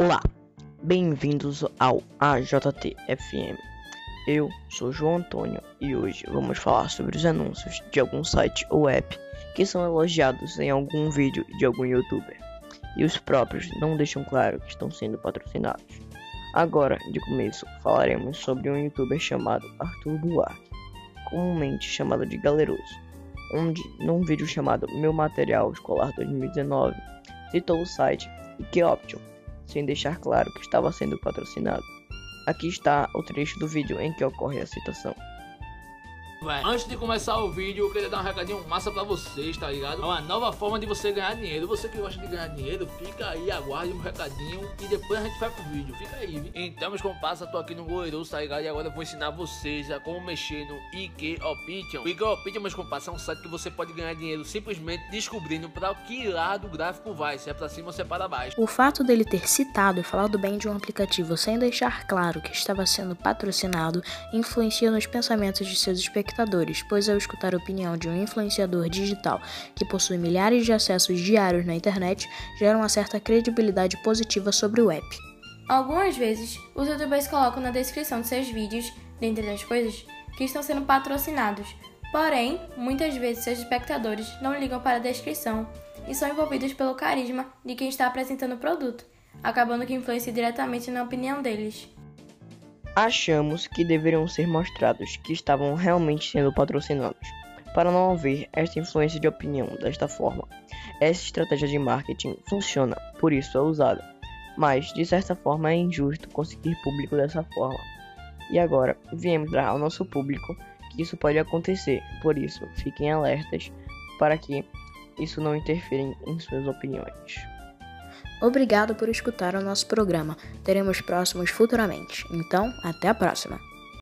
Olá, bem-vindos ao AJT-FM. Eu sou João Antônio e hoje vamos falar sobre os anúncios de algum site ou app que são elogiados em algum vídeo de algum youtuber e os próprios não deixam claro que estão sendo patrocinados. Agora, de começo, falaremos sobre um youtuber chamado Arthur Buarque, comumente chamado de Galeroso, onde, num vídeo chamado Meu Material Escolar 2019, citou o site Ikeoption, sem deixar claro que estava sendo patrocinado. Aqui está o trecho do vídeo em que ocorre a citação. Vai. Antes de começar o vídeo, eu queria dar um recadinho massa pra vocês, tá ligado? É uma nova forma de você ganhar dinheiro. Você que gosta de ganhar dinheiro, fica aí, aguarde um recadinho e depois a gente vai pro vídeo. Fica aí, viu? Então, meus comparsa, tô aqui no Goleiroso, tá ligado? E agora eu vou ensinar vocês a como mexer no IK Option. O IK Option, meus comparsa, é um site que você pode ganhar dinheiro simplesmente descobrindo pra que lado o gráfico vai, se é pra cima ou se é para baixo. O fato dele ter citado e falado bem de um aplicativo sem deixar claro que estava sendo patrocinado influencia nos pensamentos de seus espectadores espectadores, pois ao escutar a opinião de um influenciador digital que possui milhares de acessos diários na internet, gera uma certa credibilidade positiva sobre o app. Algumas vezes, os youtubers colocam na descrição de seus vídeos, dentre as coisas, que estão sendo patrocinados. Porém, muitas vezes seus espectadores não ligam para a descrição e são envolvidos pelo carisma de quem está apresentando o produto, acabando que influencia diretamente na opinião deles achamos que deveriam ser mostrados que estavam realmente sendo patrocinados, para não haver esta influência de opinião desta forma. Essa estratégia de marketing funciona, por isso é usada, mas de certa forma é injusto conseguir público dessa forma. E agora, viemos dar ao nosso público que isso pode acontecer, por isso fiquem alertas para que isso não interfira em suas opiniões. Obrigado por escutar o nosso programa. Teremos próximos futuramente. Então, até a próxima.